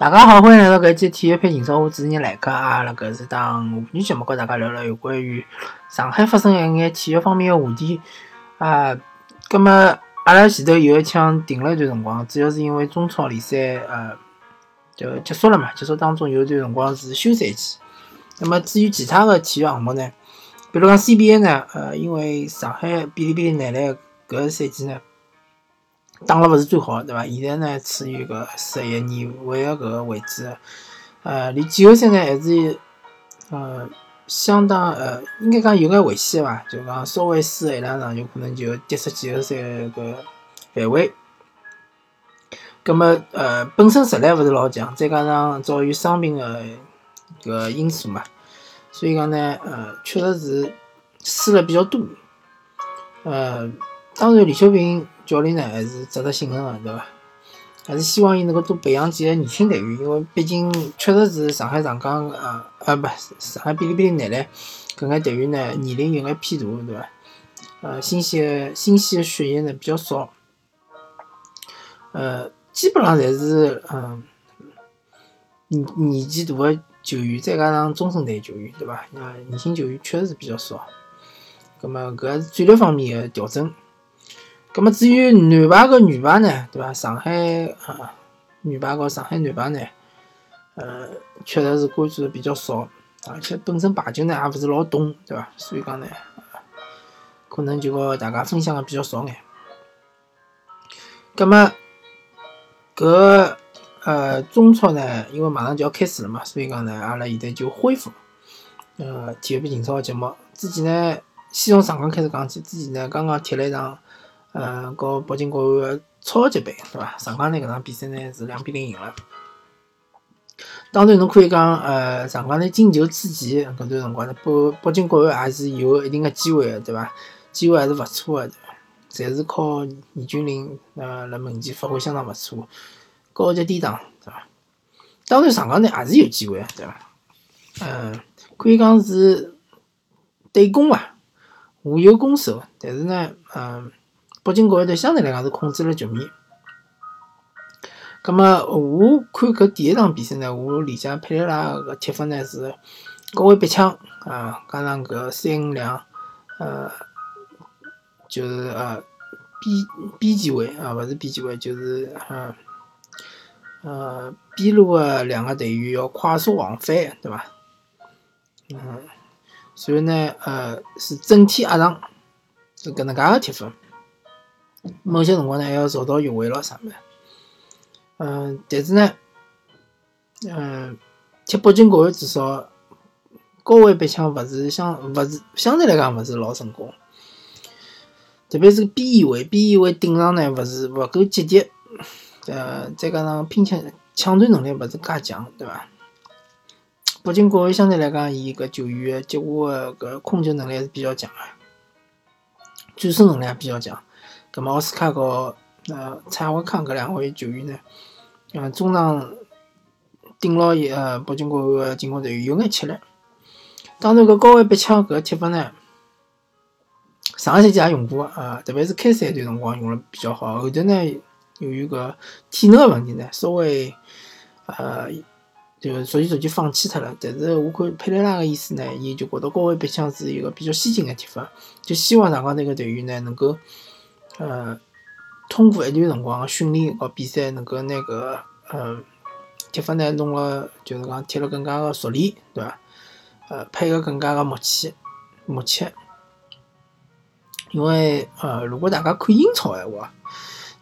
大家好，欢迎来到搿期体育配情说，我主持人来客啊，辣搿是档妇女节目，跟大家聊聊有关于上海发生一眼体育方面的话题啊。葛末阿拉前头有一枪停了一段辰光，主要是因为中超联赛呃就结束了嘛，结束当中有一段辰光是休赛期。那么至于其他的体育项目呢，比如讲 CBA 呢，呃，因为上海哔哩哔哩男篮搿赛季呢。打了勿是最好，对伐？现在呢，处于个十一年尾的搿个位置，呃，离季后赛呢还是呃相当呃，应该讲有眼危险伐？就讲稍微输一两场，有可能就跌出季后赛个范围。葛末呃，本身实力勿是老强，再加上遭遇伤病个搿因素嘛，所以讲呢，呃，确实是输了比较多。呃，当然李秀平。教练呢还是值得信任的，对伐？还是希望伊能够多培养几个年轻队员，因为毕竟确实是上海上港啊啊不，上海哔哩哔哩男篮搿眼队员呢年龄有眼偏大，对伐？呃，新鲜新鲜的血液呢比较少，呃，基本上侪是嗯年年纪大的球员，再加上中生代球员，对伐？啊，年轻球员确实是比较少，葛末搿是战略方面的调整。咁么至于男排和女排呢，对伐？上海啊，女排和上海男排呢，呃，确实是关注的比较少，而且本身排球呢也勿是老懂，对伐？所以讲呢，可能就和大家分享的比较少眼。咁么，搿呃中超呢，因为马上就要开始了嘛，所以讲呢，阿拉现在就恢复呃体育比英超的节目。之前呢，先从上港开始讲起，之前呢刚刚踢了一场。呃，和北京国安的超级杯，对伐？上港队搿场比赛呢是两比零赢了。当然，侬可以讲，呃，上港队进球之前搿段辰光呢，北北京国安还是有一定的机会的，对伐？机会还是勿错的，侪是靠严俊林呃辣门前发挥相当勿错，高级低挡，对伐？当然，上港队还是有机会，对伐？嗯，可以讲是对攻伐，互有攻守，但是呢，嗯。北京国安队相对来讲是控制了局面。咁么，我看搿第一场比赛呢，我理解佩雷拉个踢法呢是高位逼抢啊，加上搿三五两，呃，就是呃边边前卫啊，勿是边前卫，就是呃呃边路个两个队员要快速往返，对伐？嗯，所以呢，呃，是整体压上，是搿能介个踢法。某些辰光呢，还要造到越位咯啥物事。嗯，但是呢，嗯，踢北京国安至少高位逼抢勿是相勿是相对来讲勿是老成功，特别是边翼位边翼位顶上呢勿是勿够积极，呃，再加上拼抢抢断能力勿是介强，对伐？北京国安相对来讲，伊搿球员接话个搿控球能力还是比较强个，转身能力也比较强。葛末奥斯卡和呃蔡怀康搿两位球员呢，呃中场顶牢伊呃北京国安个进攻队员有眼吃力。当然搿高位逼抢搿个踢法呢，上个赛季也用过啊，特别是开赛一段辰光用了比较好。后头呢，由于搿体能个问题呢，稍微呃就逐渐逐渐放弃脱了。但是我看佩雷拉个意思呢，伊就觉得高位逼抢是一个比较先进个踢法，就希望上港队个队员呢能够。呃，通过一段辰光训练和比赛，能够那个，嗯，踢法呢弄了，就是讲踢了更加的熟练，对伐？呃，配合更加的默契，默契。因为呃，如果大家看英超闲话，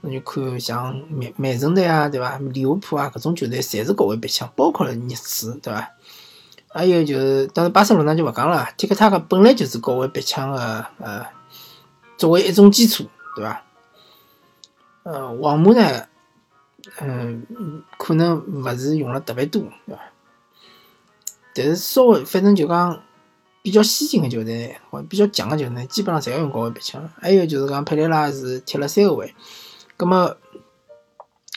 那就看像曼曼城队啊，对伐？利物浦啊，搿种球队侪是高位逼抢，包括了热刺，对伐？还有就是，当然巴塞罗那就勿讲了，踢克塔克本来就是高位逼抢的，呃，作为一种基础。对伐？呃，皇马呢，嗯，可能勿是用了特别多，对伐？但是稍微，反正就讲比较先进的球队，或比较强的球队，基本上侪要用高位逼抢。还有就是讲，佩雷拉是踢了三个位，葛么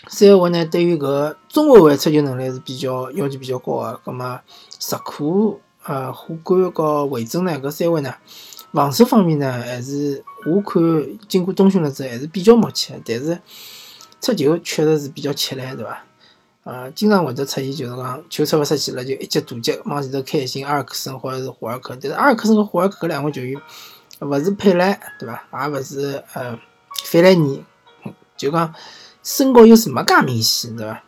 三个位呢，对于搿中后卫出球能力是比较要求比较高的。葛么石库、呃，虎干和维珍呢，搿三位呢？防守方面呢，还是我看经过冬训了之后还是比较默契，但是出球确实是比较吃力，对伐？呃，经常会得出现就是讲球出勿出去了，就一脚大脚往前头开心，阿尔克森或者是霍尔克，但是阿尔克森和霍尔克搿两位球员，勿是佩莱，对伐？也勿是呃费莱尼，就讲身高优势没介明显，对伐？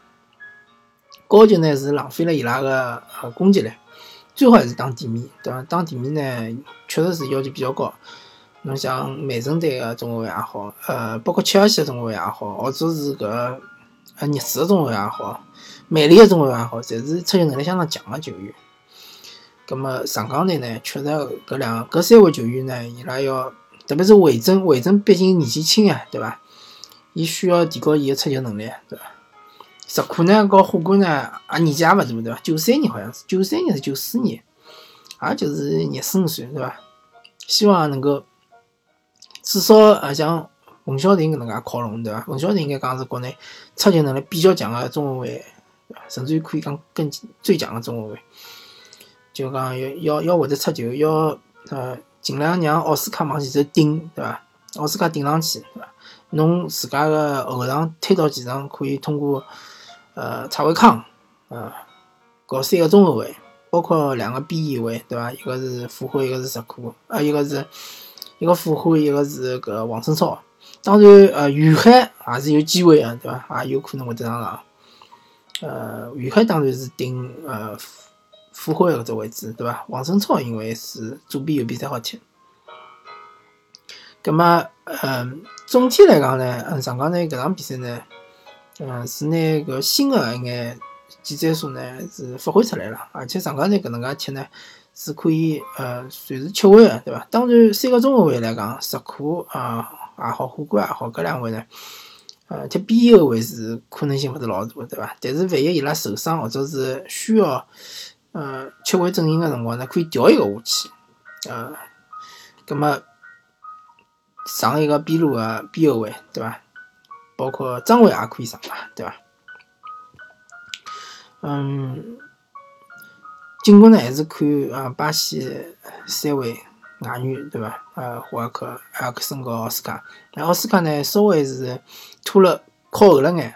高球呢是浪费了伊拉个呃攻击力，最好还是打地面，对伐？打地面呢确实是要求比较高。侬像曼城队个中后卫也好，呃，包括切尔西个中后卫也好，或者是搿。呃，热刺个中卫也好，曼联个中卫也好，侪是出球能力相当强个球员。葛末上港队呢，确实搿两搿三位球员呢，伊拉要，特别是韦珍，韦珍毕竟年纪轻啊，对伐？伊需要提高伊个出球能力，对伐？石库呢，和火锅呢，也年纪也勿大，对伐？九三年好像是，九三年是九四年，也就是廿四五岁，对伐？希望能够至少啊，像。冯潇霆搿能介靠拢，对伐？冯潇霆应该讲是国内出球能力比较强个中后卫，甚至于可以讲更最强个中后卫。就讲要要要会得出球，要呃尽量让奥斯卡往前头顶，对伐？奥斯卡顶上去，对伐？侬自家个后场推到前场，可以通过呃蔡伟康，呃搞三个中后卫，包括两个边翼卫，对伐？一个是傅辉，一个是石库，呃一个是一个傅辉，一个是搿王胜超。当然，呃，于海也是有机会啊，对伐？也有可能会得上场。呃，于海当然是顶呃副后卫搿只位置，对伐？王胜超因为是左边右边侪好踢。葛末，嗯，总体来讲呢，嗯，上港队搿场比赛呢，嗯，是拿搿新的一眼技战术呢是发挥出来了，而且上港队搿能介踢呢是可以呃随时切换的，对伐？当然，三个中后卫来讲，石库啊。也好，火锅也好，搿两位呢，呃，踢边翼位是可能性勿是老大，对伐？但是万一伊拉受伤或者是需要，呃，切换阵型个辰光呢，可以调一个下去，呃，葛末上一个边路个边后卫，对伐？包括张伟也可以上嘛，对伐？嗯，进攻呢还是看啊，巴西三位。外援对伐？呃，霍尔克、埃克森和奥斯卡。那奥斯卡呢，稍微是拖了靠后了眼。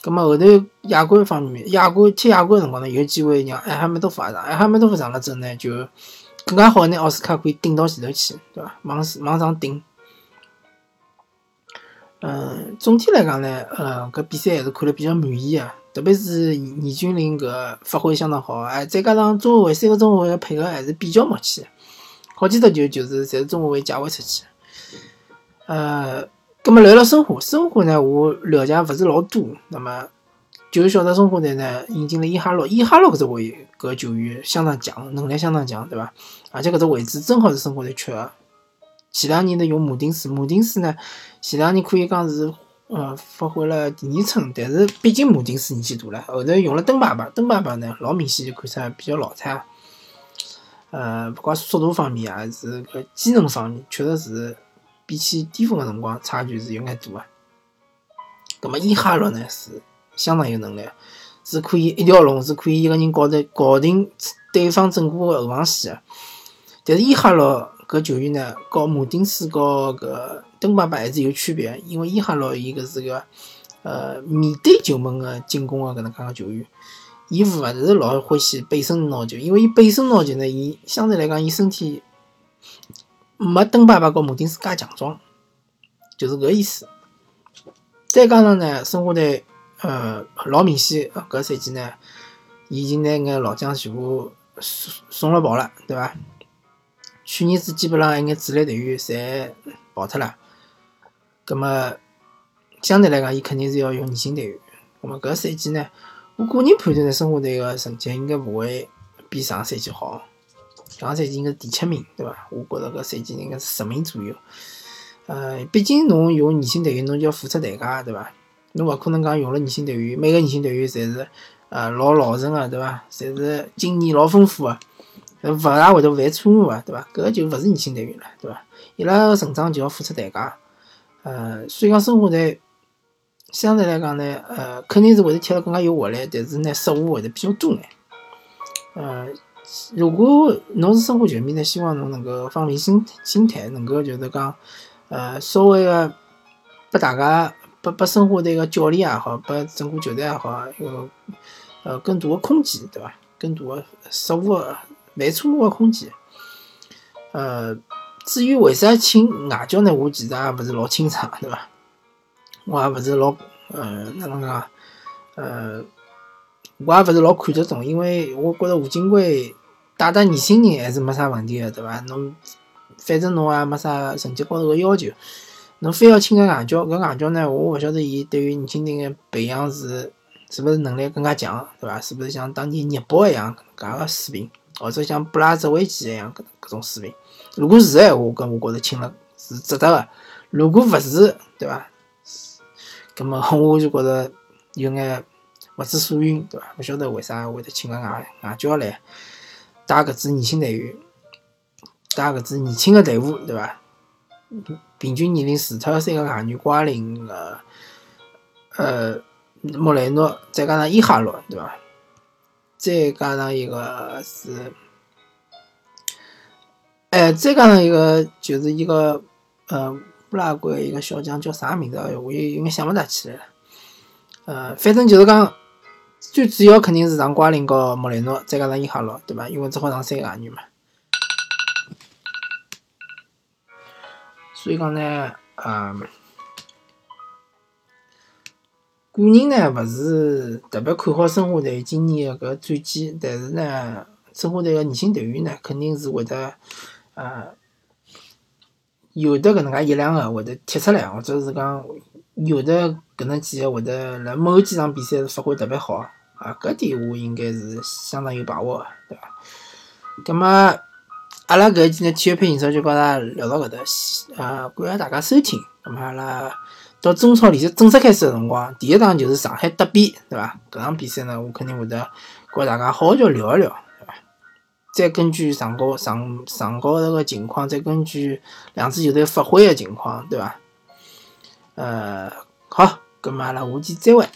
葛末后头亚冠方面，亚冠踢亚冠辰光呢，有机会让埃哈梅多夫上，埃哈梅多夫上了之后呢，就更加好拿奥斯卡可以顶到前头去，对伐？往往上顶。嗯，总体来讲呢，呃，搿比赛还是看了比较满意啊。特别是倪俊林搿发挥相当好，哎，再加上中后卫三个中后卫配合还是比较默契。好几只球就是侪是中后卫解围出去，呃，葛末聊聊申花，申花呢我了解勿是老多，那么就晓得申花队呢引进了伊哈洛，伊哈洛搿只位搿球员相当强，能力相当强，对伐？而且搿只位置正好是申花队缺个。前两年呢用马丁斯，马丁斯呢前两年可以讲是呃发挥了第二春，但是毕竟马丁斯年纪大了，后头用了登巴巴，登巴巴呢老明显就看出来比较老态。呃，不管速度方面还是搿机能方面，确实是比起巅峰个辰光差距是有眼大个。葛末伊哈洛呢是相当有能力，是可以一条龙，是可以一个人搞得搞定对方整个后防线个。但是伊哈洛搿球员呢，和马丁斯和搿登巴巴还是有区别，因为伊哈洛伊搿是个呃面对球门个进攻个搿能介个球员。伊勿是老欢喜背身拿球，因为伊背身拿球呢，伊相对来讲，伊身体没登巴巴和马丁斯介强壮，就是搿意思。再加上呢，申花队呃老明显，搿赛季呢，已经拿眼老将全部送送了跑了，对伐？去年子基本上一眼主力队员侪跑脱了，葛末相对来讲，伊肯定是要用年轻队员。葛末搿赛季呢？我个人判断呢，申花队个成绩应该勿会比上赛季好。上赛季应该是第七名，对伐？我觉着搿赛季应该是十名左右。呃，毕竟侬用年轻队员，侬就要付出代价，对伐？侬勿可能讲用了年轻队员，每个年轻队员侪是呃老老成个，对伐？侪是经验老丰富个，勿大会得犯错误个，对伐？搿就勿是年轻队员了，对伐？伊拉个成长就要付出代价。呃，所以讲申花队。相对来讲呢，呃，肯定是会得踢得更加有活力，但是呢，失误会得比较多眼。呃，如果侬是申花球迷呢，希望侬能够放平心心态，能够就是讲，呃，稍微个拨大家拨拨申花队个教练也好，拨整个球队也好，有呃更大个空间，对伐？更大个失误个犯错误个空间。呃，至于为啥请外教呢？我其实也勿是老清爽，对伐？我也勿是老呃哪能讲？呃，我也勿是老看得懂，因为我觉着吴金贵带带年轻人还是没啥问题个，对伐？侬反正侬也没啥成绩高头个要求，侬非要请个外教，搿外教呢，我勿晓得伊对于年轻人个培养是是勿是能力更加强，对伐？是勿是像当年热博一样搿能介个水平，或者像布拉泽维奇一样搿搿种水平？如果是闲话，搿我觉着请了是值得个。如果勿是，对伐？葛末我就觉着有眼勿知所云，对伐？勿晓得为啥会得请个外外教来带搿支年轻队员，带搿支年轻个队伍，对伐？平均年龄除脱三个外援瓜林个呃莫雷诺，再加上伊哈洛，对伐？再加上一个是。哎，再加上一个就是一个，呃，乌拉圭一个小将叫啥名字？哎我有有眼想勿大起来了。呃，反正就是讲，最主要肯定是上瓜林和莫雷诺，再加上伊哈洛，对吧？因为只好上三个外援嘛。所以讲呢，呃，个人呢勿是特别看好申花队今年个搿战绩，但是呢，申花队个年轻队员呢，肯定是会得。呃，有的搿能介一两个会得踢出来，或者是讲有的搿能几个会得辣某几场比赛是发挥特别好啊，搿点我应该是相当有把握个，对伐？葛末阿拉搿一期呢体育配音社就告大家聊到搿搭，呃，感谢大家收听。葛末阿拉到中超联赛正式开始的辰光，第一场就是上海德比，对伐？搿场比赛呢，我肯定会得跟大家好好聊一聊。再根据上高上上高头个情况，再根据两支球队发挥的情况，对伐？呃，好，咁阿拉下期再会。